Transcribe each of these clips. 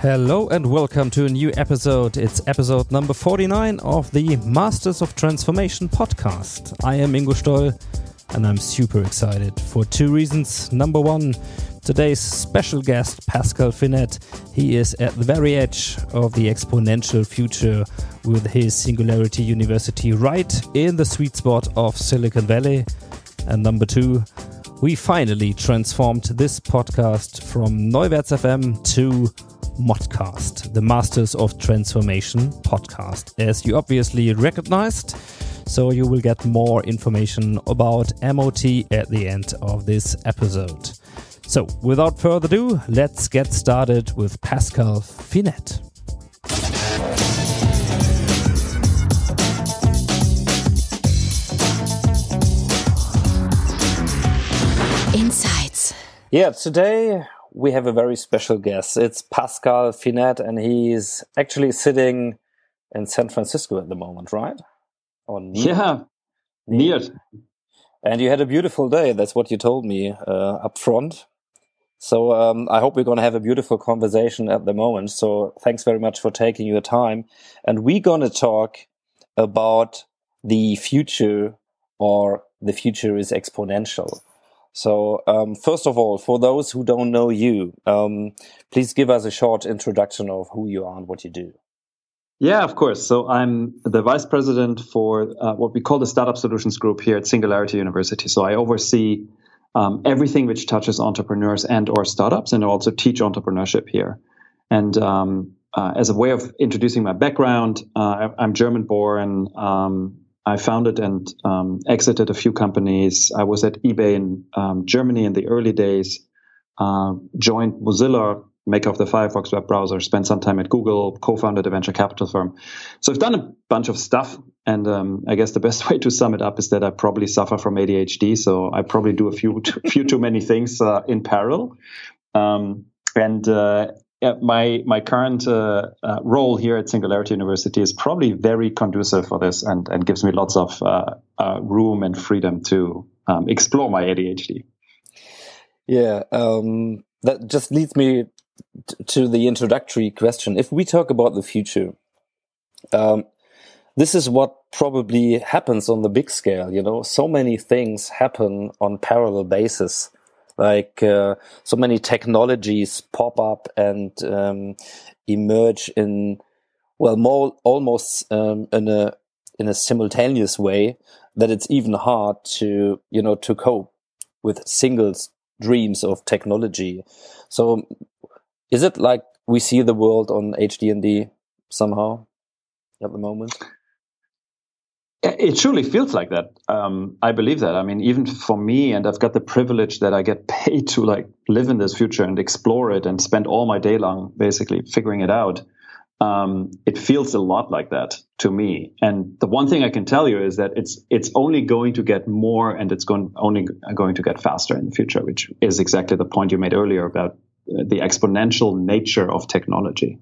Hello and welcome to a new episode. It's episode number 49 of the Masters of Transformation podcast. I am Ingo Stoll and I'm super excited for two reasons. Number one, today's special guest, Pascal Finette. He is at the very edge of the exponential future with his Singularity University right in the sweet spot of Silicon Valley. And number two, we finally transformed this podcast from Neuwerts FM to Modcast, the Masters of Transformation podcast, as you obviously recognized. So you will get more information about MOT at the end of this episode. So without further ado, let's get started with Pascal Finette. Insights. Yeah, today we have a very special guest. It's Pascal Finette, and he's actually sitting in San Francisco at the moment, right? Or near, Yeah, near. And you had a beautiful day. That's what you told me uh, up front. So um, I hope we're going to have a beautiful conversation at the moment. So thanks very much for taking your time. And we're going to talk about the future or the future is exponential. So um, first of all, for those who don't know you, um, please give us a short introduction of who you are and what you do. Yeah, of course. So I'm the vice president for uh, what we call the Startup Solutions Group here at Singularity University. So I oversee um, everything which touches entrepreneurs and or startups, and I also teach entrepreneurship here. And um, uh, as a way of introducing my background, uh, I'm German born. Um, I founded and um, exited a few companies. I was at eBay in um, Germany in the early days. Uh, joined Mozilla, maker of the Firefox web browser. Spent some time at Google. Co-founded a venture capital firm. So I've done a bunch of stuff, and um, I guess the best way to sum it up is that I probably suffer from ADHD. So I probably do a few few too many things uh, in parallel. Um, and uh, yeah, my my current uh, uh, role here at Singularity University is probably very conducive for this, and and gives me lots of uh, uh room and freedom to um, explore my ADHD. Yeah, um, that just leads me t- to the introductory question. If we talk about the future, um, this is what probably happens on the big scale. You know, so many things happen on parallel basis. Like uh, so many technologies pop up and um, emerge in well, more almost um, in a in a simultaneous way that it's even hard to you know to cope with single dreams of technology. So is it like we see the world on ADHD somehow at the moment? It truly feels like that. Um, I believe that. I mean, even for me, and I've got the privilege that I get paid to like live in this future and explore it and spend all my day long basically figuring it out. Um, it feels a lot like that to me. And the one thing I can tell you is that it's it's only going to get more, and it's going only going to get faster in the future, which is exactly the point you made earlier about uh, the exponential nature of technology.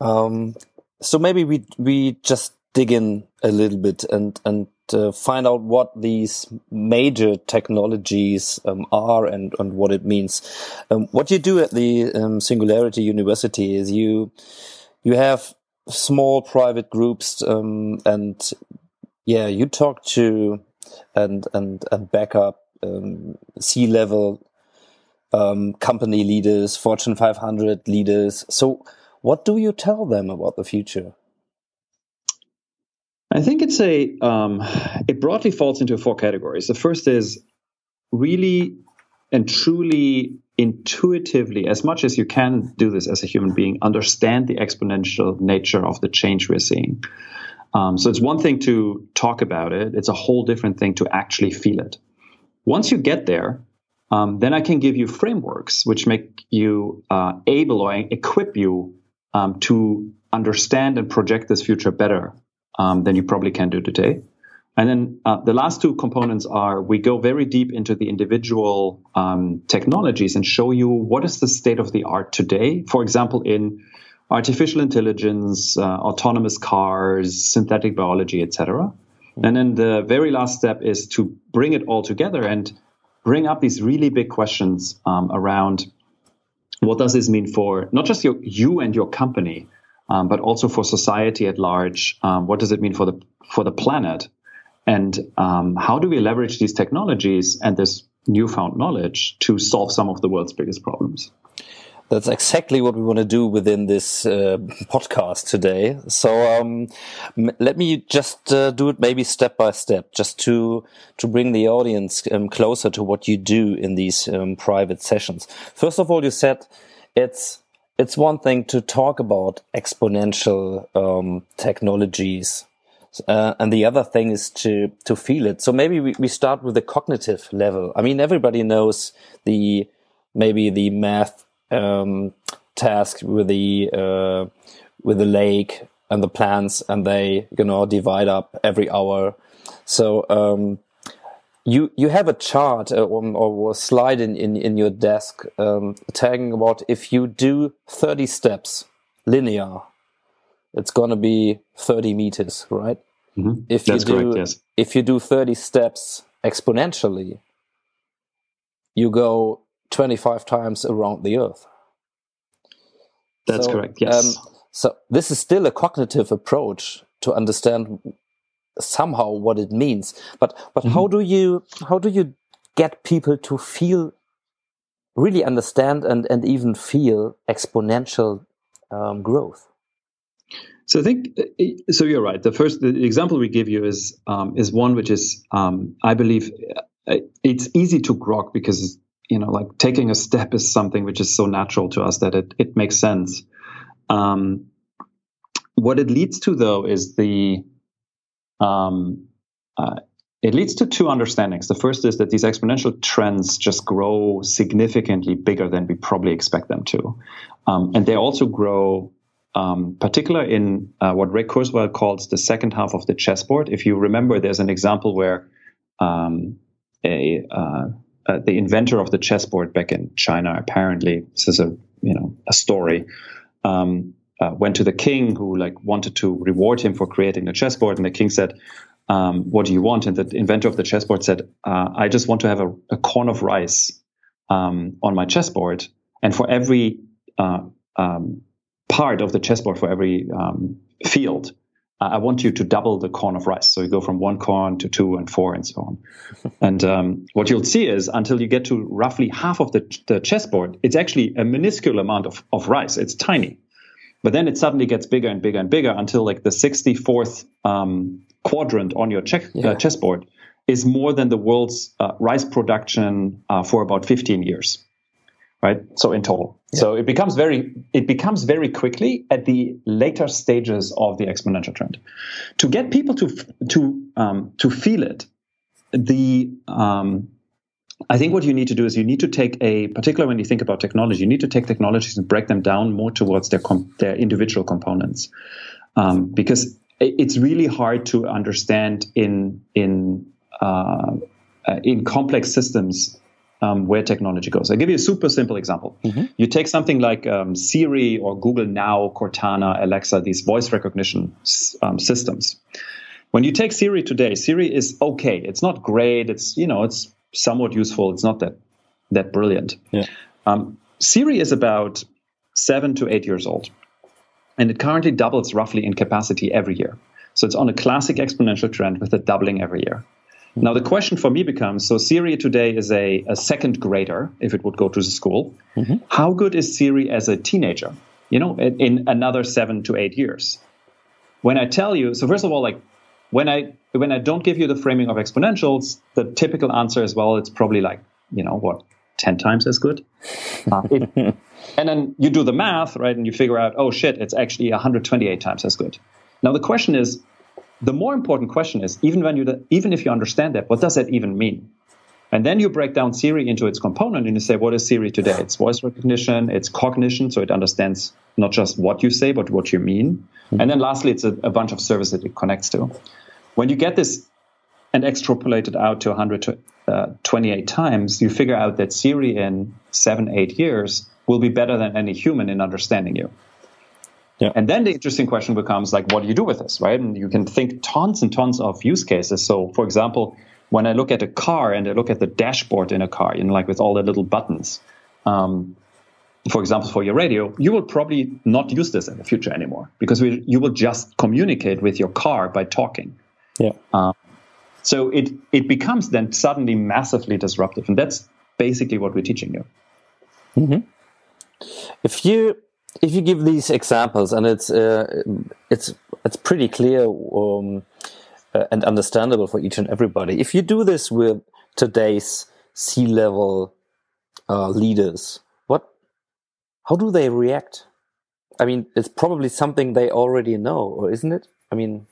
Um, so maybe we we just dig in a little bit and and uh, find out what these major technologies um, are and and what it means. Um, what you do at the um, Singularity University is you you have small private groups um, and yeah you talk to and and and back up um, C level um, company leaders, Fortune 500 leaders. So what do you tell them about the future? I think it's a um, it broadly falls into four categories. The first is really and truly intuitively, as much as you can do this as a human being, understand the exponential nature of the change we're seeing. Um, so it's one thing to talk about it; it's a whole different thing to actually feel it. Once you get there, um, then I can give you frameworks which make you uh, able or equip you um, to understand and project this future better um, than you probably can do today. And then uh, the last two components are we go very deep into the individual um, technologies and show you what is the state of the art today. For example, in artificial intelligence, uh, autonomous cars, synthetic biology, etc. And then the very last step is to bring it all together and bring up these really big questions um, around what does this mean for not just your, you and your company, um, but also for society at large. Um, what does it mean for the for the planet? And um, how do we leverage these technologies and this newfound knowledge to solve some of the world's biggest problems? That's exactly what we want to do within this uh, podcast today. So um, let me just uh, do it maybe step by step, just to to bring the audience um, closer to what you do in these um, private sessions. First of all, you said it's it's one thing to talk about exponential um, technologies uh, and the other thing is to to feel it. So maybe we, we start with the cognitive level. I mean, everybody knows the maybe the math um, task with the uh, with the lake and the plants, and they you know divide up every hour. So um, you you have a chart uh, or, or, a slide in, in, in your desk um, talking about if you do 30 steps linear it's going to be 30 meters, right? Mm-hmm. If That's you do, correct, yes. if you do 30 steps exponentially, you go 25 times around the earth. That's so, correct, yes. Um, so this is still a cognitive approach to understand somehow what it means. But but mm-hmm. how do you how do you get people to feel really understand and and even feel exponential um, growth? So I think uh, so. You're right. The first the example we give you is um, is one which is um, I believe uh, it's easy to grok because you know like taking a step is something which is so natural to us that it it makes sense. Um, what it leads to though is the um, uh, it leads to two understandings. The first is that these exponential trends just grow significantly bigger than we probably expect them to, um, and they also grow um, particular in uh, what Ray Kurzweil calls the second half of the chessboard. If you remember, there's an example where um, a uh, uh, the inventor of the chessboard back in China, apparently, this is a you know a story, um, uh, went to the king who like wanted to reward him for creating the chessboard, and the king said, um, "What do you want?" And the inventor of the chessboard said, uh, "I just want to have a, a corn of rice um, on my chessboard, and for every uh, um, part of the chessboard for every um, field. Uh, I want you to double the corn of rice. So you go from one corn to two and four and so on. and um, what you'll see is until you get to roughly half of the, the chessboard, it's actually a minuscule amount of, of rice. It's tiny. But then it suddenly gets bigger and bigger and bigger until like the 64th um, quadrant on your check, uh, yeah. uh, chessboard is more than the world's uh, rice production uh, for about 15 years right? So in total. Yeah. So it becomes very it becomes very quickly at the later stages of the exponential trend. To get people to to um, to feel it, the um, I think what you need to do is you need to take a particular when you think about technology, you need to take technologies and break them down more towards their com- their individual components, um, because it's really hard to understand in in uh, uh, in complex systems um, where technology goes. I'll give you a super simple example. Mm-hmm. You take something like um, Siri or Google Now, Cortana, Alexa, these voice recognition um, systems. When you take Siri today, Siri is okay. It's not great. It's you know it's somewhat useful. It's not that that brilliant. Yeah. Um, Siri is about seven to eight years old, and it currently doubles roughly in capacity every year. So it's on a classic exponential trend with a doubling every year. Now, the question for me becomes so Siri today is a, a second grader if it would go to the school. Mm-hmm. How good is Siri as a teenager, you know, in, in, another seven to eight years? When I tell you, so first of all, like when I when I don't give you the framing of exponentials, the typical answer is well, it's probably like, you know, what, 10 times as good? Uh, it, and then you do the math, right, and you figure out, oh shit, it's actually 128 times as good. Now the question is, the more important question is even when you even if you understand that what does that even mean And then you break down Siri into its component and you say, what is Siri today? It's voice recognition, it's cognition, so it understands not just what you say, but what you mean. And then lastly, it's a, a bunch of services that it connects to. When you get this and extrapolate it out to 128 times, you figure out that Siri in seven, eight years will be better than any human in understanding you. Yeah. And then the interesting question becomes like, what do you do with this, right? And you can think tons and tons of use cases. So, for example, when I look at a car and I look at the dashboard in a car, you know, like with all the little buttons, um, for example, for your radio, you will probably not use this in the future anymore because we, you will just communicate with your car by talking. Yeah. Um, so it it becomes then suddenly massively disruptive, and that's basically what we're teaching you. If you if you give these examples, and it's uh, it's it's pretty clear um, uh, and understandable for each and everybody. If you do this with today's C level uh, leaders, what how do they react? I mean, it's probably something they already know, or isn't it? I mean,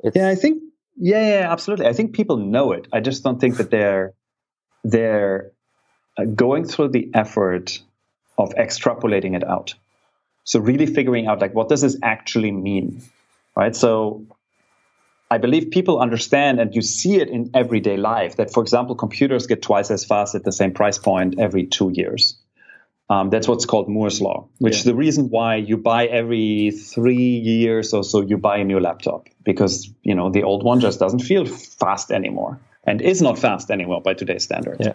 it's, Yeah, I think yeah, yeah, absolutely. I think people know it. I just don't think that they're they're uh, going through the effort of extrapolating it out. So really figuring out like what does this actually mean, right? So I believe people understand and you see it in everyday life that, for example, computers get twice as fast at the same price point every two years. Um, that's what's called Moore's law, which is the reason why you buy every three years or so you buy a new laptop because you know the old one just doesn't feel fast anymore and is not fast anymore by today's standards. Yeah.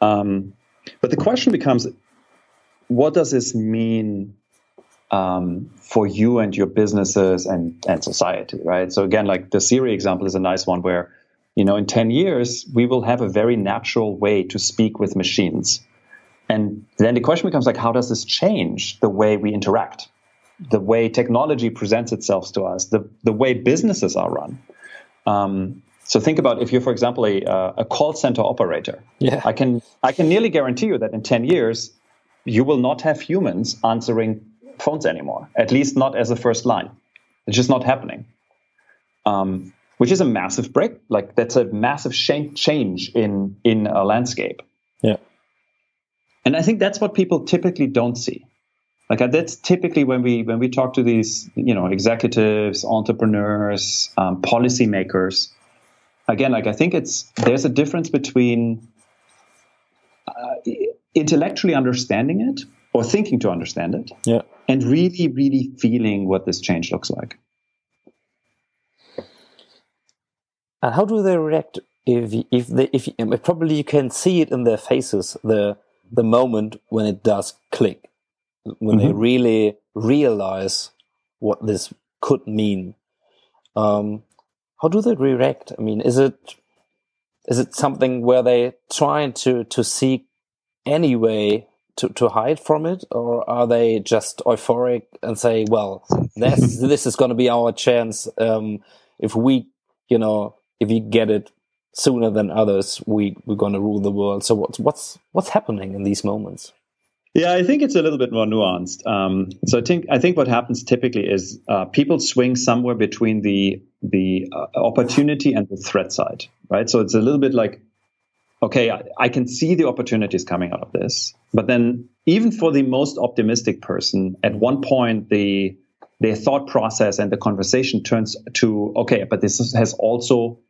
Um, but the question becomes, what does this mean um, for you and your businesses and and society, right? So again, like the Siri example is a nice one where you know in ten years we will have a very natural way to speak with machines. And then the question becomes like, how does this change the way we interact, the way technology presents itself to us, the, the way businesses are run? Um, so think about if you're, for example, a, uh, a call center operator. Yeah. I can I can nearly guarantee you that in ten years you will not have humans answering phones anymore. At least not as a first line. It's just not happening. Um, which is a massive break. Like that's a massive change in in a landscape. yeah, And I think that's what people typically don't see. Like uh, that's typically when we when we talk to these you know executives, entrepreneurs, um, policymakers. Again, like I think it's there's a difference between uh, intellectually understanding it or thinking to understand it, yeah. and really, really feeling what this change looks like. And how do they react if if they if probably you can see it in their faces the the moment when it does click when they Mhm. really realize what this could mean. Um, how do they react? I mean, is it is it something where they trying to to seek any way to, to hide from it, or are they just euphoric and say, "Well, this this is going to be our chance. Um, if we, you know, if we get it sooner than others, we we're going to rule the world." So what's what's what's happening in these moments? Yeah, I think it's a little bit more nuanced. Um, so I think I think what happens typically is uh, people swing somewhere between the the uh, opportunity and the threat side, right? So it's a little bit like, okay, I, I can see the opportunities coming out of this, but then even for the most optimistic person, at one point the their thought process and the conversation turns to, okay, but this has also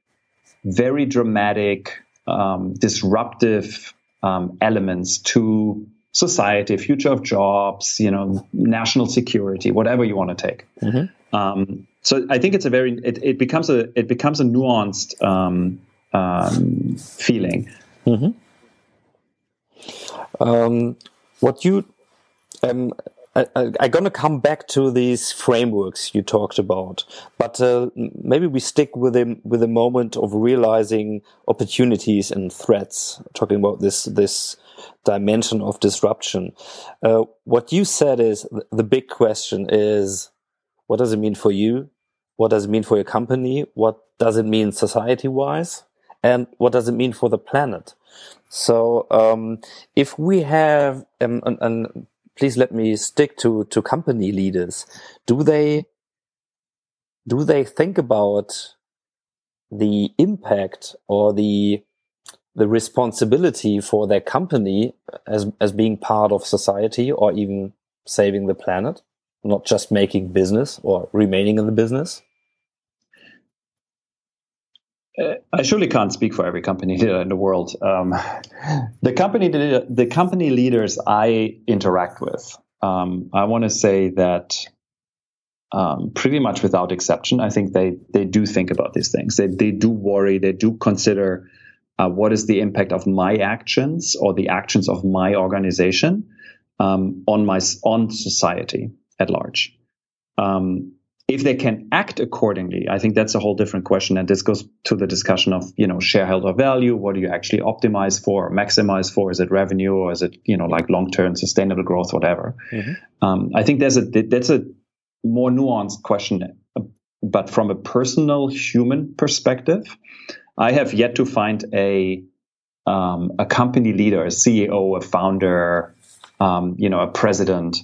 very dramatic, um, disruptive um, elements to society, future of jobs, you know, national security, whatever you want to take. Um, so I think it's a very it, it becomes a it becomes a nuanced um, um, feeling. Um, what you, um, I, I, I'm gonna come back to these frameworks you talked about, but uh, maybe we stick with them with a moment of realizing opportunities and threats. Talking about this this dimension of disruption. Uh, what you said is th- the big question is, what does it mean for you? What does it mean for your company? What does it mean society wise? And what does it mean for the planet? So, um, if we have, um, and please let me stick to, to company leaders, do they, do they think about the impact or the, the responsibility for their company as as being part of society or even saving the planet, not just making business or remaining in the business? Uh, I surely can't speak for every company leader in the world. Um, the company the company leaders I interact with, um, I want to say that um, pretty much without exception, I think they they do think about these things. They they do worry. They do consider uh, what is the impact of my actions or the actions of my organization um, on my on society at large. Um, if they can act accordingly, I think that's a whole different question. And this goes to the discussion of, you know, shareholder value. What do you actually optimize for, maximize for? Is it revenue or is it, you know, like long-term sustainable growth, whatever? Mm-hmm. Um, I think there's a, that's a more nuanced question. But from a personal human perspective, I have yet to find a, um, a company leader, a CEO, a founder, um, you know, a president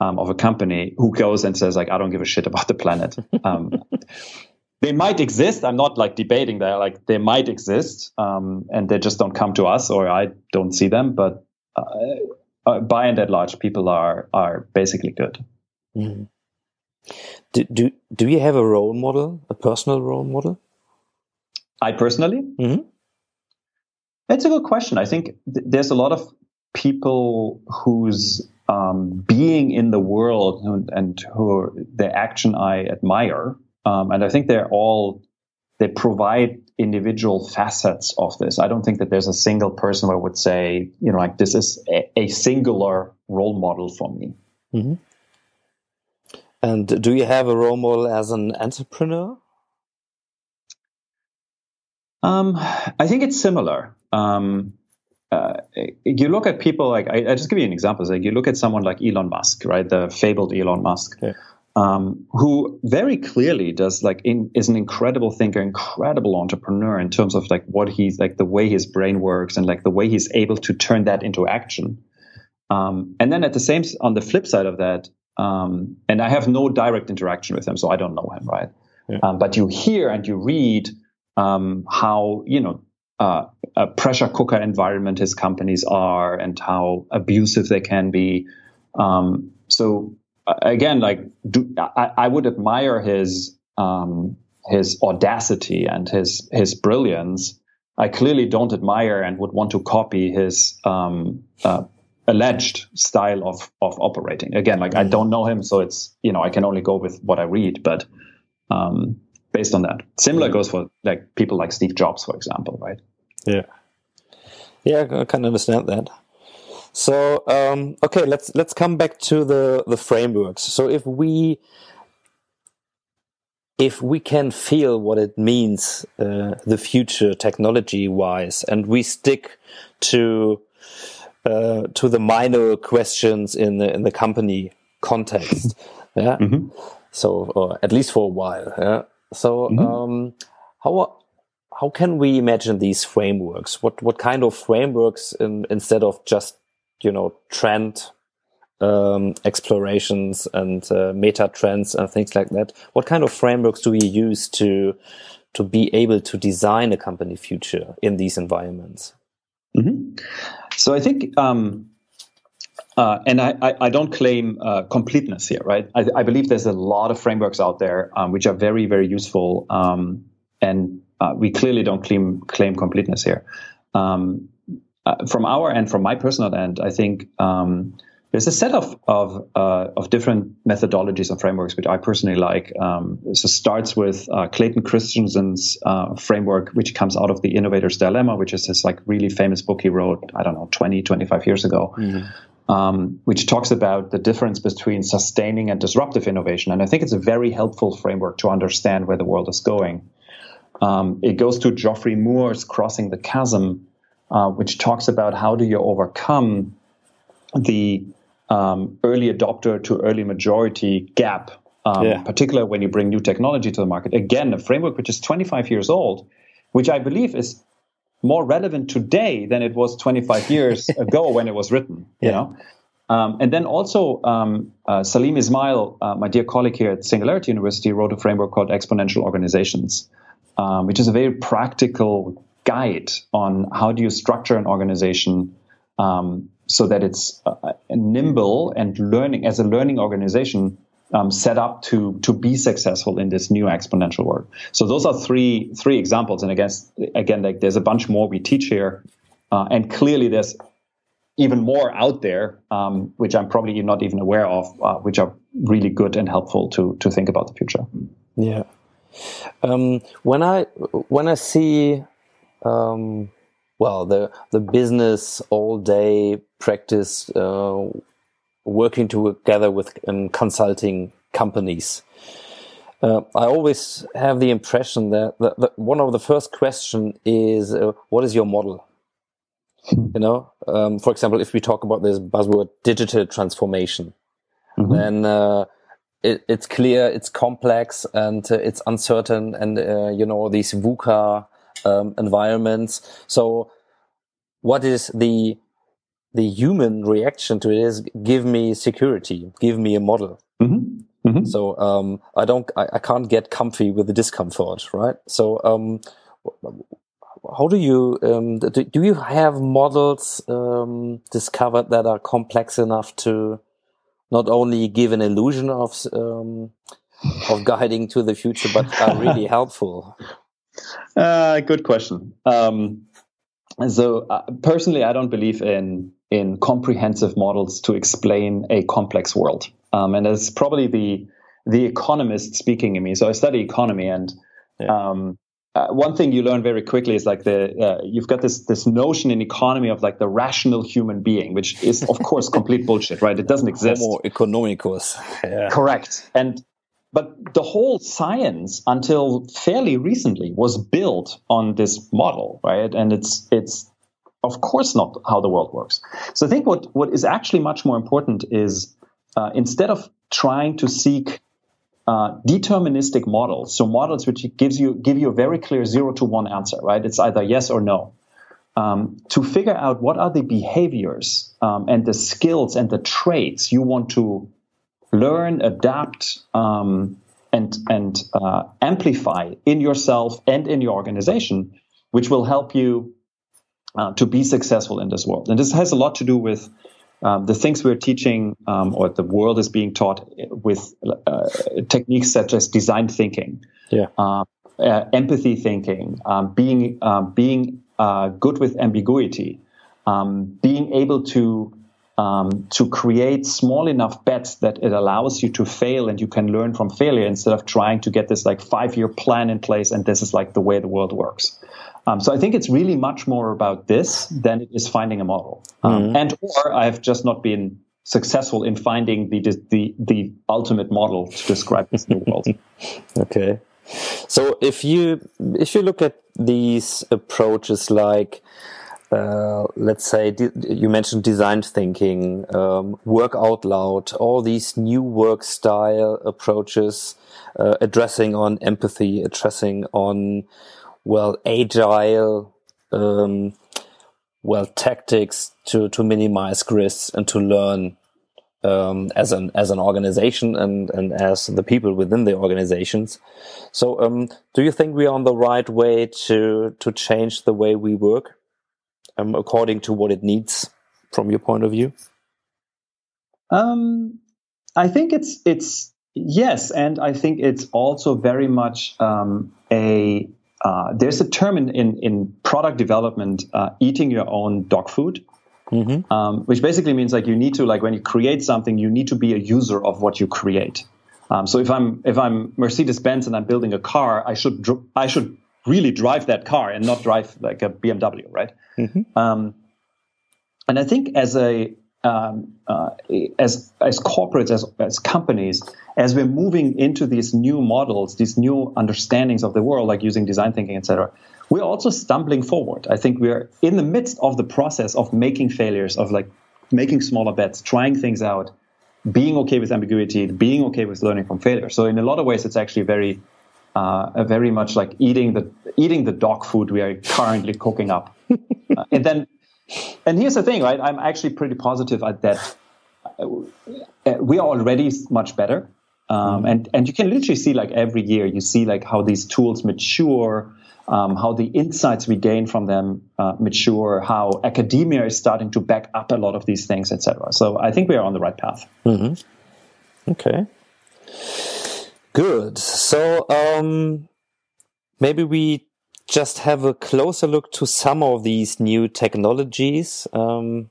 um, of a company who goes and says like, I don't give a shit about the planet. Um, they might exist. I'm not like debating that. Like they might exist, um, and they just don't come to us, or I don't see them. But uh, uh, by and at large, people are are basically good. Mm-hmm. Do, do do you have a role model, a personal role model? I personally, mm-hmm. it's a good question. I think th- there's a lot of people whose um, being in the world and, and who the action I admire. Um, and I think they're all they provide individual facets of this. I don't think that there's a single person where I would say, you know, like this is a, a singular role model for me. Mm-hmm. And do you have a role model as an entrepreneur? Um, I think it's similar. Um, uh, you look at people like I, I, just give you an example. Like you look at someone like Elon Musk, right? The fabled Elon Musk, yeah. um, who very clearly does like in, is an incredible thinker, incredible entrepreneur in terms of like what he's like the way his brain works and like the way he's able to turn that into action. Um, and then at the same on the flip side of that, um, and I have no direct interaction with him, so I don't know him, right? Yeah. Um, but you hear and you read um, how you know uh, a pressure cooker environment his companies are and how abusive they can be. Um, so uh, again, like do, I, I, would admire his um, his audacity and his his brilliance. I clearly don't admire and would want to copy his um, uh, alleged style of of operating. Again, like I mm-hmm. don't know him, so it's you know I can only go with what I read, but. Um, based on that. Similar goes for like people like Steve Jobs, for example, right? Yeah, yeah, I can understand that. So um, okay, let's let's come back to the the frameworks. So if we if we can feel what it means uh, the future technology wise, and we stick to uh, to the minor questions in the in the company context, yeah. Mm -hmm. So, or at least for a while, yeah. So, mm -hmm. um, how how can we imagine these frameworks? What what kind of frameworks in, instead of just you know trend um, explorations and uh, meta trends and things like that? What kind of frameworks do we use to to be able to design a company future in these environments? Mm -hmm. So I think. Um, uh, and I, I, I, don't claim uh, completeness here, right? I, I, believe there's a lot of frameworks out there um, which are very, very useful. Um, and uh, we clearly don't claim, claim completeness here. Um, uh, from our end, from my personal end, I think um, there's a set of of, uh, of different methodologies and frameworks which I personally like. Um, so starts with uh, Clayton Christensen's framework, which comes out of the Innovator's Dilemma, which is this like really famous book he wrote, I don't know, 20, 25 years ago. Mm-hmm um, which talks about the difference between sustaining and disruptive innovation. And I think it's a very helpful framework to understand where the world is going. Um, it goes to Geoffrey Moore's Crossing the Chasm, uh, which talks about how do you overcome the um, early adopter to early majority gap, um, yeah. particularly when you bring new technology to the market. Again, a framework which is 25 years old, which I believe is more relevant today than it was 25 years ago when it was written. You yeah. know. Um, and then also, um, uh, Salim Ismail, uh, my dear colleague here at Singularity University, wrote a framework called Exponential Organizations, um, which is a very practical guide on how do you structure an organization um, so that it's uh, nimble and learning as a learning organization um, set up to to be successful in this new exponential world. So those are three three examples, and again, again, like there's a bunch more we teach here, uh, and clearly there's even more out there, um, which I'm probably not even aware of, uh, which are really good and helpful to to think about the future. Yeah. Um, when I when I see um, well the the business all day practice uh, working together with um, consulting companies. Uh, I always have the impression that, that, that, one of the first question is, uh, what is your model? You know, um, for example, if we talk about this buzzword digital transformation, mm-hmm. then uh, it, it's clear, it's complex, and uh, it's uncertain, and uh, you know these VUCA um, environments. So, what is the the human reaction to it is give me security, give me a model. Mm-hmm. Mm-hmm. So um, I don't, I, I, can't get comfy with the discomfort, right? So um, how do you um, do, do, you have models um, discovered that are complex enough to not only give an illusion of um, of guiding to the future, but are really helpful? Uh, good question. Um, so uh, personally, I don't believe in in comprehensive models to explain a complex world. Um, and it's probably the the economist speaking in me. So I study economy, and yeah. um, uh, one thing you learn very quickly is like the uh, you've got this this notion in economy of like the rational human being, which is of course complete bullshit, right? It doesn't exist. Homo economicus. Yeah. Correct. And but the whole science until fairly recently was built on this model, right? And it's it's of course not how the world works. So I think what what is actually much more important is uh, instead of trying to seek uh, deterministic models, so models which gives you give you a very clear zero to one answer, right? It's either yes or no. Um, to figure out what are the behaviors um, and the skills and the traits you want to learn, adapt, um, and and uh, amplify in yourself and in your organization, which will help you uh, to be successful in this world. And this has a lot to do with um, the things we're teaching, um, or the world is being taught with uh, techniques such as design thinking, yeah. uh, uh empathy thinking, um, being um, being uh, good with ambiguity, um, being able to um, to create small enough bets that it allows you to fail and you can learn from failure instead of trying to get this like five year plan in place and this is like the way the world works. Um, so I think it's really much more about this than it is finding a model. Um, mm-hmm. And or I've just not been successful in finding the the the ultimate model to describe this new world. okay. So if you if you look at these approaches like uh, let's say you mentioned design thinking, um, work out loud, all these new work style approaches, uh, addressing on empathy, addressing on, well, agile, um, well, tactics to, to minimize risks and to learn, um, as an, as an organization and, and as the people within the organizations. So, um, do you think we are on the right way to, to change the way we work? um, according to what it needs from your point of view? Um, I think it's it's yes, and I think it's also very much um, a uh, there's a term in in, in product development, uh, eating your own dog food. Mm-hmm. Um, which basically means like you need to like when you create something, you need to be a user of what you create. Um, so if I'm if I'm Mercedes Benz and I'm building a car, I should dr- I should really drive that car and not drive like a BMW, right? Mm-hmm. Um, and I think as a um, uh, as as corporates, as as companies, as we're moving into these new models, these new understandings of the world, like using design thinking, etc., we're also stumbling forward. I think we're in the midst of the process of making failures, of like making smaller bets, trying things out, being okay with ambiguity, being okay with learning from failure. So in a lot of ways, it's actually very uh, very much like eating the eating the dog food we are currently cooking up. uh, and then, and here's the thing, right? I'm actually pretty positive at that. Uh, we are already much better, um, mm and and you can literally see like every year you see like how these tools mature. um, how the insights we gain from them uh, mature, how academia is starting to back up a lot of these things, etc. So I think we are on the right path. Okay. Good. So um, maybe we just have a closer look to some of these new technologies um,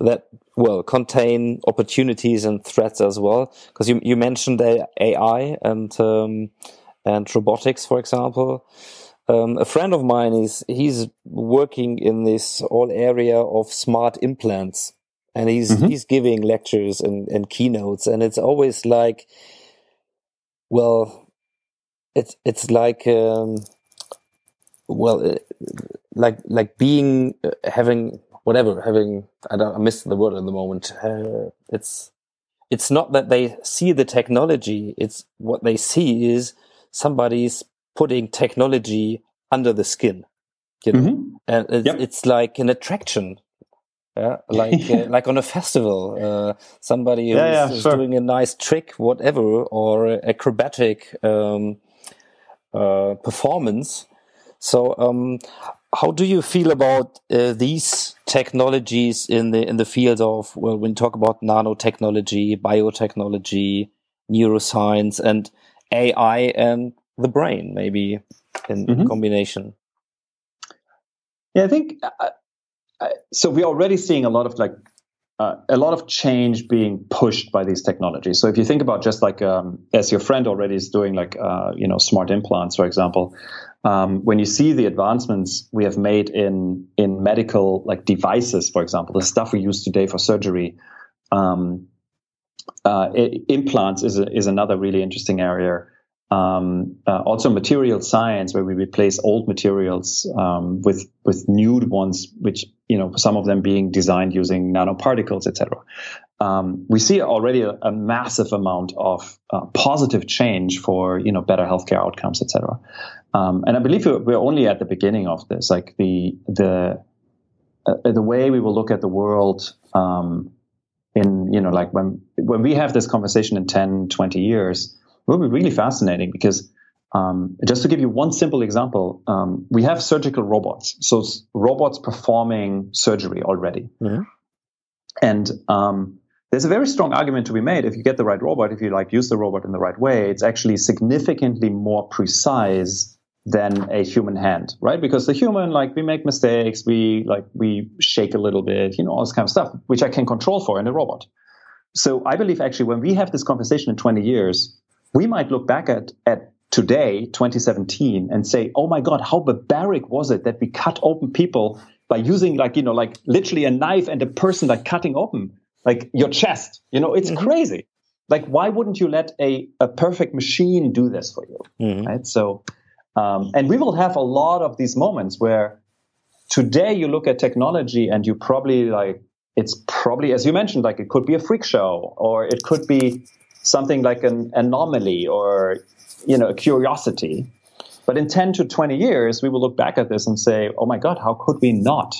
that well contain opportunities and threats as well. Because you you mentioned AI and um, and robotics, for example. Um, a friend of mine is he's working in this whole area of smart implants, and he's he's giving lectures and, and keynotes, and it's always like, well, it's it's like um, well, uh, like like being uh, having whatever having I don't I missed the word at the moment. Uh, it's it's not that they see the technology; it's what they see is somebody's putting technology under the skin, you know, Mhm. and it's, Yep. it's like an attraction. Yeah, like uh, like on a festival, uh, somebody who's Yeah, sure. doing a nice trick, whatever, or acrobatic um, uh, performance. So, um, how do you feel about uh, these technologies in the in the field of well, when you talk about nanotechnology, biotechnology, neuroscience, and AI and the brain, maybe in Mhm. combination? Yeah, I think uh, uh, so. We're already seeing a lot of like uh, a lot of change being pushed by these technologies. So if you think about just like um, as your friend already is doing, like uh, you know, smart implants, for example, um, when you see the advancements we have made in in medical like devices, for example, the stuff we use today for surgery. Um, uh, i- implants is a, is another really interesting area. Um, uh, also, material science, where we replace old materials um, with with new ones, which you know some of them being designed using nanoparticles, etc. Um, we see already a, a massive amount of uh, positive change for you know better healthcare outcomes, etc. Um, and I believe we're, only at the beginning of this. Like the the uh, the way we will look at the world um, in you know like when when we have this conversation in 10 20 years will be really fascinating because um, just to give you one simple example um, we have surgical robots. So robots performing surgery already. Mhm. and um, there's a very strong argument to be made if you get the right robot if you like use the robot in the right way it's actually significantly more precise than a human hand right? Because the human like we make mistakes we like we shake a little bit you know all this kind of stuff which i can control for in a robot. So i believe actually when we have this conversation in 20 years we might look back at at today 2017 and say oh my god how barbaric was it that we cut open people by using like you know like literally a knife and a person like cutting open like your chest? You know it's crazy. Like why wouldn't you let a, a perfect machine do this for you Mhm. right? So um, and we will have a lot of these moments where today you look at technology and you probably like it's probably as you mentioned like it could be a freak show or it could be something like an anomaly or you know a curiosity but in 10 to 20 years we will look back at this and say oh my god how could we not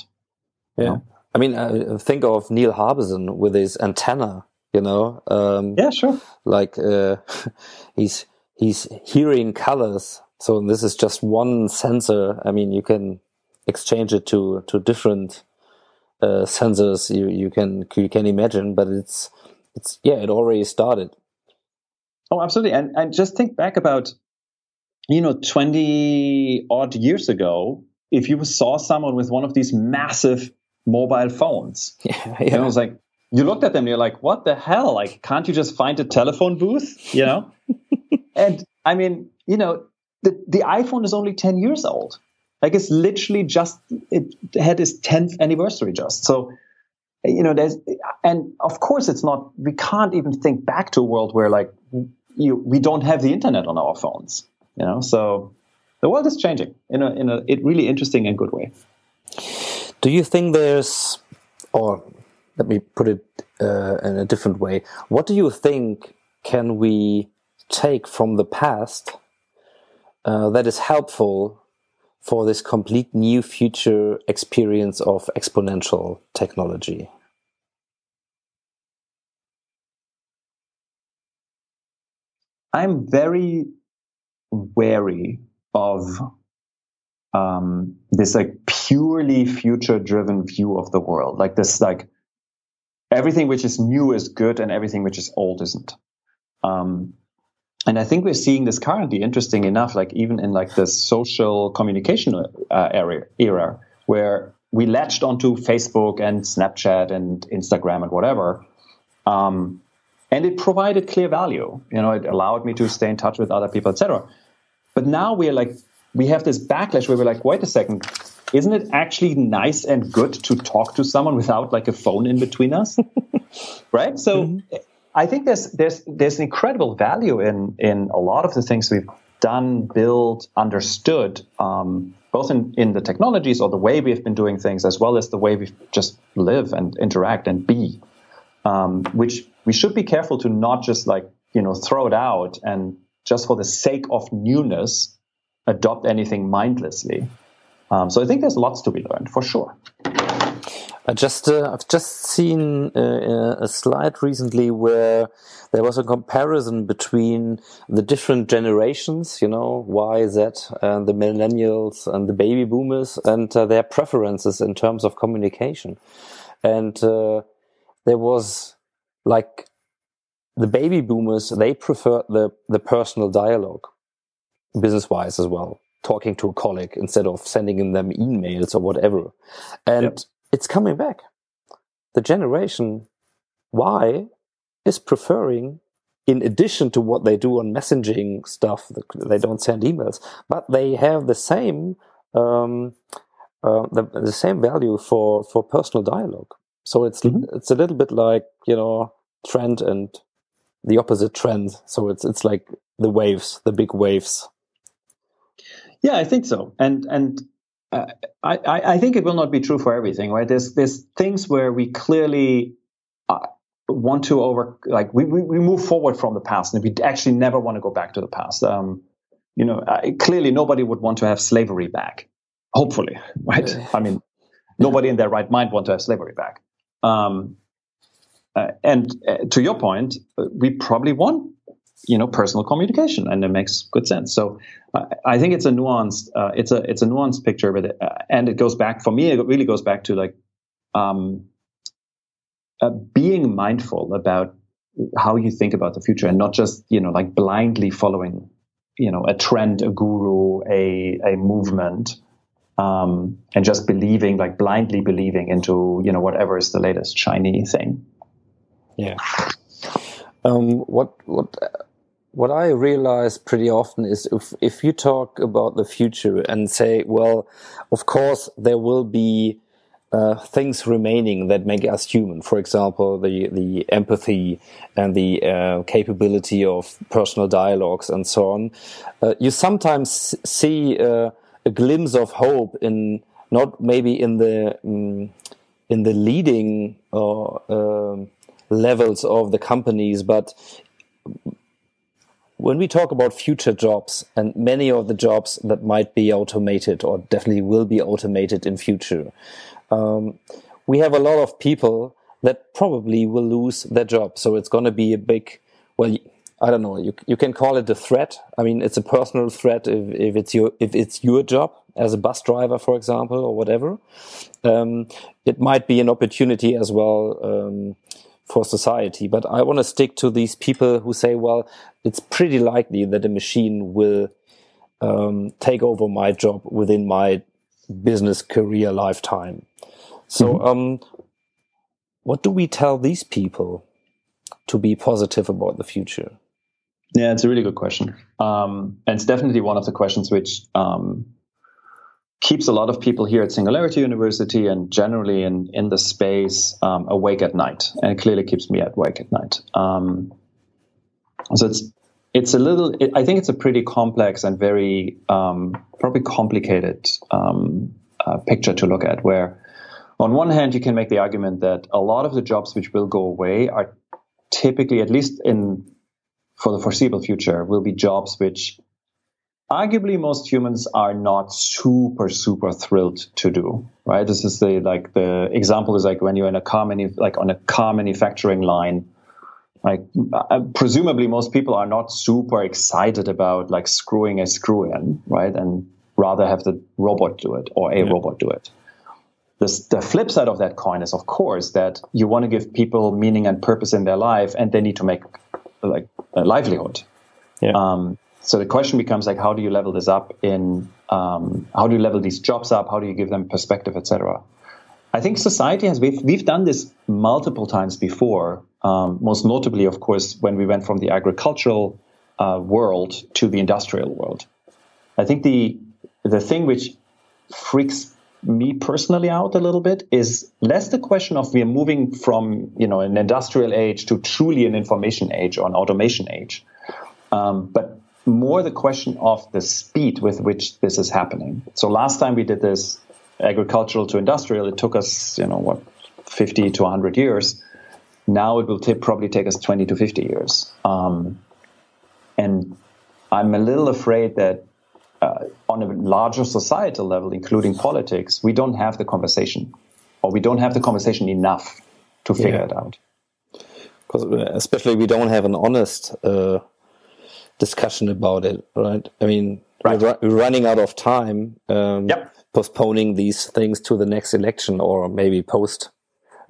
Yeah. I mean, uh, think of Neil Harbisson with his antenna, you know, um, yeah sure like, uh, he's, he's hearing colors. So this is just one sensor. I mean, you can exchange it to, to different, uh, sensors you, you can, you can imagine, but it's, it's, yeah, it already started. Oh, absolutely. And and just think back about, you know, 20 odd years ago, if you saw someone with one of these massive mobile phones, Yeah. you know, it was like, you looked at them and you're like, what the hell? Like, can't you just find a telephone booth? You know? and I mean, you know, the, the iPhone is only 10 years old. Like it's literally just, it had its 10th anniversary just. So, you know, there's, and of course it's not, we can't even think back to a world where like you, we don't have the internet on our phones, you know? So the world is changing in a, in a it really interesting and good way. Do you think there's, or let me put it uh, in a different way, what do you think can we take from the past uh, that is helpful for this complete new future experience of exponential technology? I'm very wary of um, this like purely future driven view of the world, like this like everything which is new is good and everything which is old isn't. Um, and I think we're seeing this currently, interesting enough, like even in like the social communication uh, area, era, where we latched onto Facebook and Snapchat and Instagram and whatever, um, and it provided clear value. You know, it allowed me to stay in touch with other people, etc. But now we're like, we have this backlash where we're like, wait a second, isn't it actually nice and good to talk to someone without like a phone in between us? right? So mm-hmm. I think there's there's there's incredible value in in a lot of the things we've done, built, understood, um, both in, in the technologies or the way we've been doing things, as well as the way we just live and interact and be. Um, which we should be careful to not just like you know throw it out and just for the sake of newness adopt anything mindlessly. Um, so I think there's lots to be learned for sure. I just uh, I've just seen uh, a slide recently where there was a comparison between the different generations, you know, Y, Z, and the millennials and the baby boomers, and uh, their preferences in terms of communication. And uh, there was like the baby boomers; they prefer the the personal dialogue, business wise as well talking to a colleague instead of sending them emails or whatever. And yep. it's coming back. The generation Y is preferring, in addition to what they do on messaging stuff, they don't send emails, but they have the same um, uh, the, the, same value for for personal dialogue. So it's mm -hmm. it's a little bit like you know trend and the opposite trend. So it's it's like the waves, the big waves. Yeah, I think so. And and uh, I I think it will not be true for everything, right? There's there's things where we clearly uh, want to over like we, we, we move forward from the past, and we actually never want to go back to the past. Um, you know, uh, clearly nobody would want to have slavery back. Hopefully, right? I mean, nobody in their right mind want to have slavery back. Um, uh, and uh, to your point, uh, we probably want you know personal communication and it makes good sense. So uh, i think it's a nuanced uh, it's a it's a nuanced picture but it, uh, and it goes back for me it really goes back to like um, being mindful about how you think about the future and not just you know like blindly following you know a trend a guru a a movement um, and just believing like blindly believing into you know whatever is the latest shiny thing yeah um, what what what I realize pretty often is if, if you talk about the future and say, well, of course, there will be uh, things remaining that make us human. For example, the, the empathy and the uh, capability of personal dialogues and so on. Uh, you sometimes see uh, a glimpse of hope in not maybe in the um, in the leading uh, levels of the companies, but when we talk about future jobs and many of the jobs that might be automated or definitely will be automated in future, um, we have a lot of people that probably will lose their job. So it's going to be a big, well, I don't know. You you can call it a threat. I mean, it's a personal threat if, if it's your if it's your job as a bus driver, for example, or whatever. Um, it might be an opportunity as well. Um, for society. But I want to stick to these people who say, well, it's pretty likely that a machine will um, take over my job within my business career lifetime. So, mm -hmm. um, what do we tell these people to be positive about the future? Yeah, it's a really good question. Um, and it's definitely one of the questions which um, keeps a lot of people here at Singularity University and generally in, in the space um, awake at night. And it clearly keeps me awake at night. Um, so it's it's a little. It, I think it's a pretty complex and very um, probably complicated um, uh, picture to look at. Where on one hand you can make the argument that a lot of the jobs which will go away are typically, at least in for the foreseeable future, will be jobs which arguably most humans are not super super thrilled to do right? This is the like the example is like when you're in a car manu- like on a car manufacturing line like uh, presumably most people are not super excited about like screwing a screw in right? And rather have the robot do it or a robot do it. This, the flip side of that coin is, of course, that you want to give people meaning and purpose in their life, and they need to make like a livelihood. Yeah. Um, so the question becomes like, how do you level this up? In um, how do you level these jobs up? How do you give them perspective, etc. I think society has we've we've done this multiple times before. Um, most notably, of course, when we went from the agricultural uh, world to the industrial world. I think the the thing which freaks me personally out a little bit is less the question of we are moving from you know an industrial age to truly an information age or an automation age, um, but more the question of the speed with which this is happening. So last time we did this agricultural to industrial, it took us you know what fifty to hundred years. Now it will t- probably take us twenty to fifty years, um, and I'm a little afraid that uh, on a larger societal level, including politics, we don't have the conversation, or we don't have the conversation enough to figure Yeah. it out. because especially we don't have an honest uh, discussion about it, right? I mean, Right. we're, we're running out of time. Um, Yep. Postponing these things to the next election, or maybe post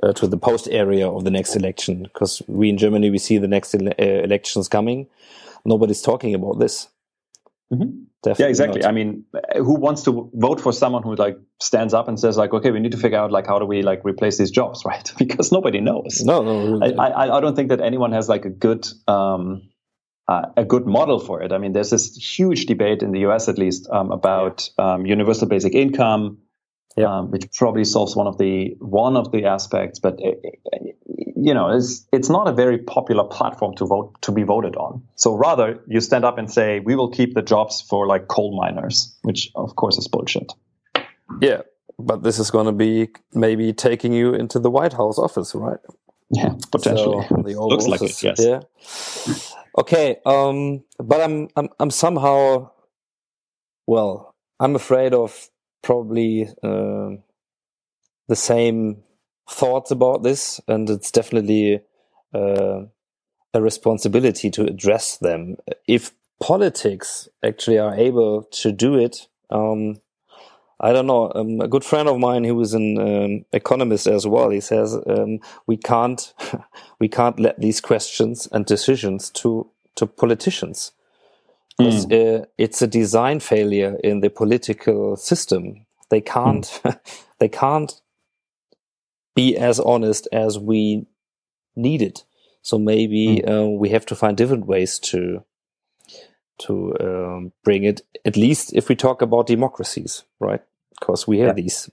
uh, to the post area of the next election, because we in Germany we see the next ele- uh, elections coming. Nobody's talking about this. Mhm. Definitely Yeah, exactly. not. I mean, who wants to vote for someone who like stands up and says like, okay, we need to figure out like how do we like replace these jobs, right? because nobody knows. no, no. I, I, I don't think that anyone has like a good um, uh, a good model for it. I mean, there's this huge debate in the U.S. at least um, about um, universal basic income, Yeah. um, which probably solves one of the one of the aspects. But it, it- you know, it's it's not a very popular platform to vote to be voted on. So rather, you stand up and say, we will keep the jobs for like coal miners, which of course is bullshit. yeah, but this is going to be maybe taking you into the White House office, right? Yeah, potentially. So, the Oval Looks like it. Yes. Yeah. Okay. Um. But I'm I'm I'm somehow, well, I'm afraid of probably um the same thoughts about this, and it's definitely uh, a responsibility to address them. If politics actually are able to do it, um, I don't know. Um, a good friend of mine who is an um, economist as well, he says um, we can't we can't let these questions and decisions to to politicians. uh, it's a design failure in the political system. They can't they can't be as honest as we need it. So maybe uh, we have to find different ways to to um, bring it. At least if we talk about democracies, right? Because we have Yeah. these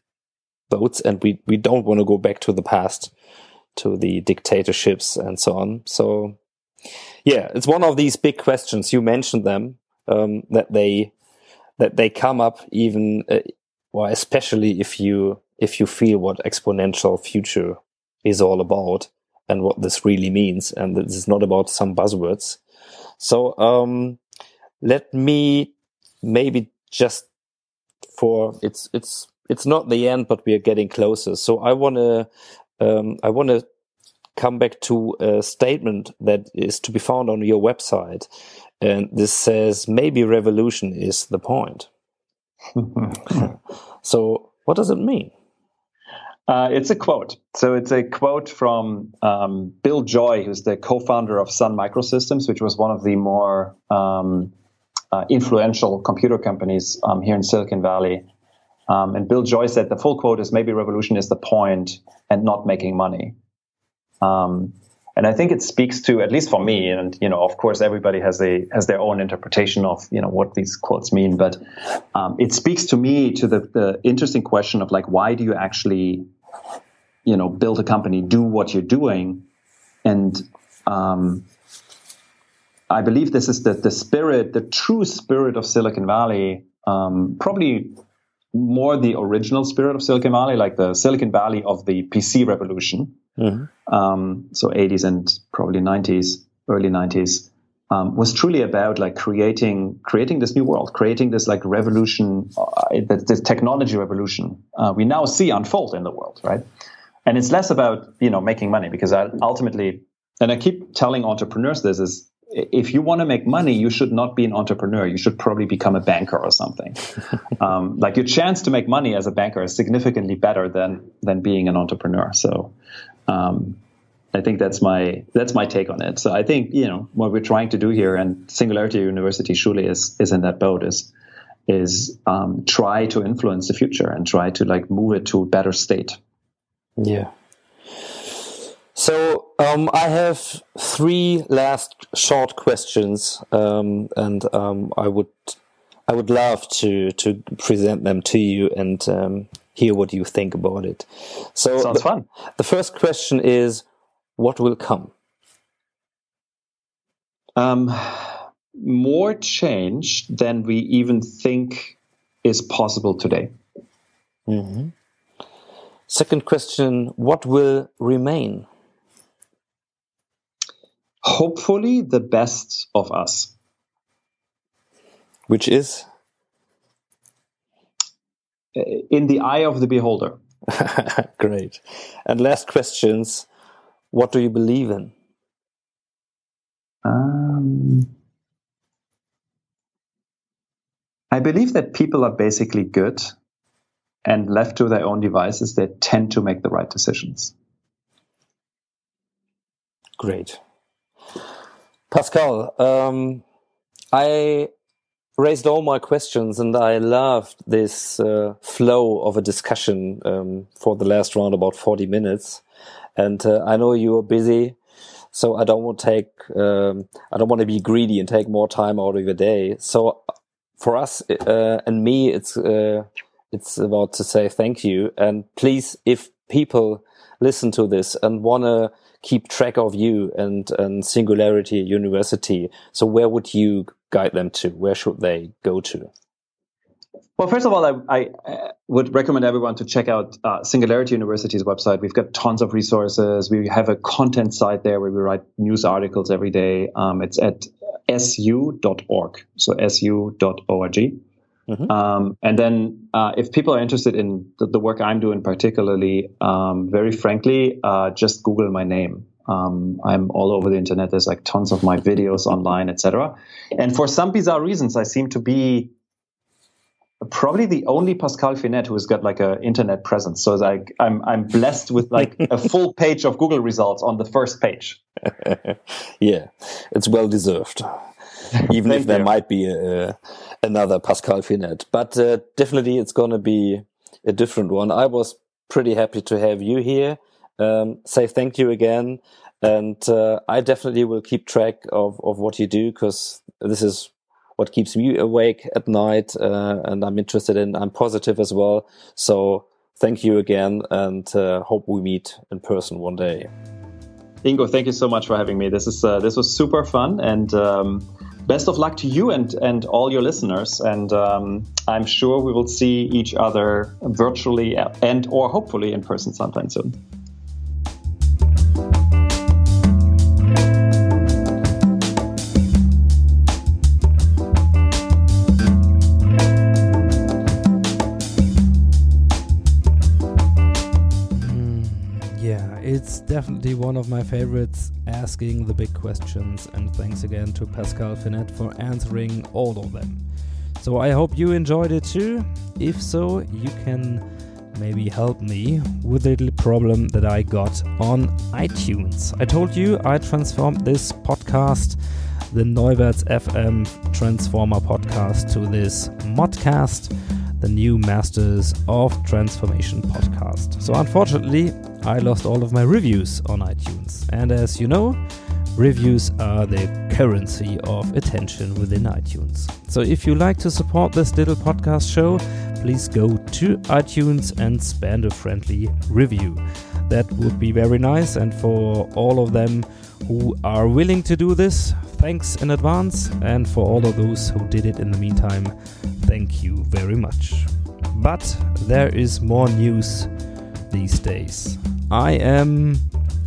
votes, and we we don't want to go back to the past, to the dictatorships and so on. So yeah, it's one of these big questions. You mentioned them um, that they that they come up even, uh, well, especially if you if you feel what exponential future is all about and what this really means, and this is not about some buzzwords. So um, let me maybe just for it's it's it's not the end, but we are getting closer. So I want to um, I want to come back to a statement that is to be found on your website, and this says maybe revolution is the point. So what does it mean? Uh, it's a quote. So it's a quote from um, Bill Joy, who's the co-founder of Sun Microsystems, which was one of the more um, uh, influential computer companies um, here in Silicon Valley. Um, and Bill Joy said the full quote is maybe revolution is the point and not making money. Um, and I think it speaks to, at least for me, and you know, of course, everybody has a has their own interpretation of you know what these quotes mean, but um, it speaks to me to the, the interesting question of like, why do you actually, you know, build a company, do what you're doing, and um, I believe this is the the spirit, the true spirit of Silicon Valley, um, probably more the original spirit of Silicon Valley, like the Silicon Valley of the PC revolution. Um, so 80s and probably 90s, early 90s, um, was truly about like creating creating this new world, creating this like revolution, uh, this, technology revolution uh, we now see unfold in the world, right? And it's less about you know making money because I, ultimately, and I keep telling entrepreneurs this is if you want to make money, you should not be an entrepreneur. You should probably become a banker or something. um, like your chance to make money as a banker is significantly better than than being an entrepreneur. So, um, I think that's my that's my take on it. So I think you know what we're trying to do here, and Singularity University surely is is in that boat. Is is um, try to influence the future and try to like move it to a better state. Yeah. So um, I have three last short questions, um, and um, I would I would love to to present them to you and um, hear what you think about it. So Sounds the, fun. The first question is, what will come? Um, more change than we even think is possible today. Mm-hmm. Second question What will remain? Hopefully, the best of us. Which is? In the eye of the beholder. Great. And last questions What do you believe in? Um, I believe that people are basically good and left to their own devices, they tend to make the right decisions. Great. Pascal, um, I raised all my questions and I loved this uh, flow of a discussion um, for the last round about 40 minutes. And uh, I know you are busy, so I don't want to take, um, I don't want to be greedy and take more time out of your day. So for us uh, and me, it's uh, it's about to say thank you. And please, if people listen to this and want to keep track of you and, and Singularity University, so where would you guide them to? Where should they go to? Well, first of all, I, I would recommend everyone to check out uh, Singularity University's website. We've got tons of resources. We have a content site there where we write news articles every day. Um, it's at su.org, so su.org. Mm-hmm. Um, and then, uh, if people are interested in the, the work I'm doing, particularly, um, very frankly, uh, just Google my name. Um, I'm all over the internet. There's like tons of my videos online, etc. And for some bizarre reasons, I seem to be probably the only Pascal Finette who has got like an internet presence. So like I'm I'm blessed with like a full page of Google results on the first page. yeah, it's well deserved. Even if there you. might be a, another Pascal Finette, but uh, definitely it's going to be a different one. I was pretty happy to have you here. Um, say thank you again, and uh, I definitely will keep track of of what you do because this is what keeps me awake at night, uh, and I'm interested in. I'm positive as well. So thank you again, and uh, hope we meet in person one day. Ingo, thank you so much for having me. This is uh, this was super fun, and um, best of luck to you and and all your listeners. And um, I'm sure we will see each other virtually and or hopefully in person sometime soon. Definitely one of my favorites, asking the big questions, and thanks again to Pascal Finette for answering all of them. So I hope you enjoyed it too. If so, you can maybe help me with a little problem that I got on iTunes. I told you I transformed this podcast, the Neuwerts FM Transformer podcast, to this modcast the new Masters of Transformation podcast. So, unfortunately, I lost all of my reviews on iTunes. And as you know, reviews are the currency of attention within iTunes. So, if you like to support this little podcast show, please go to iTunes and spend a friendly review. That would be very nice. And for all of them who are willing to do this, thanks in advance. And for all of those who did it in the meantime, thank you very much. But there is more news these days. I am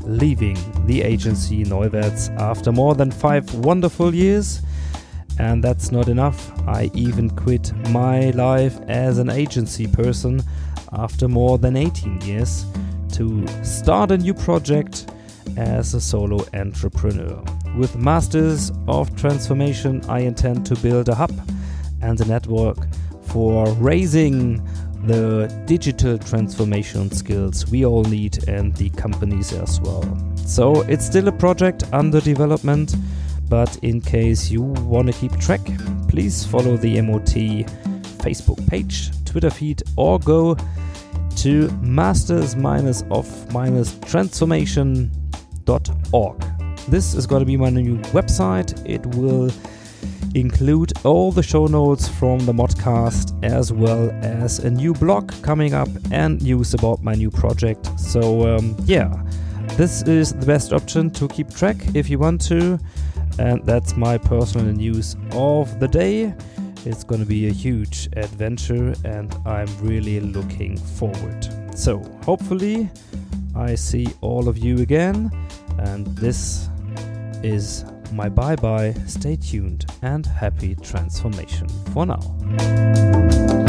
leaving the agency Neuwerts after more than five wonderful years. And that's not enough. I even quit my life as an agency person after more than 18 years to start a new project as a solo entrepreneur With Masters of Transformation, I intend to build a hub and a network for raising the digital transformation skills we all need and the companies as well. So it's still a project under development, but in case you want to keep track, please follow the MOT Facebook page, Twitter feed, or go to masters of transformation.org. This is going to be my new website. It will include all the show notes from the modcast as well as a new blog coming up and news about my new project. So, um, yeah, this is the best option to keep track if you want to. And that's my personal news of the day. It's going to be a huge adventure, and I'm really looking forward. So, hopefully, I see all of you again. And this is my bye bye. Stay tuned and happy transformation for now.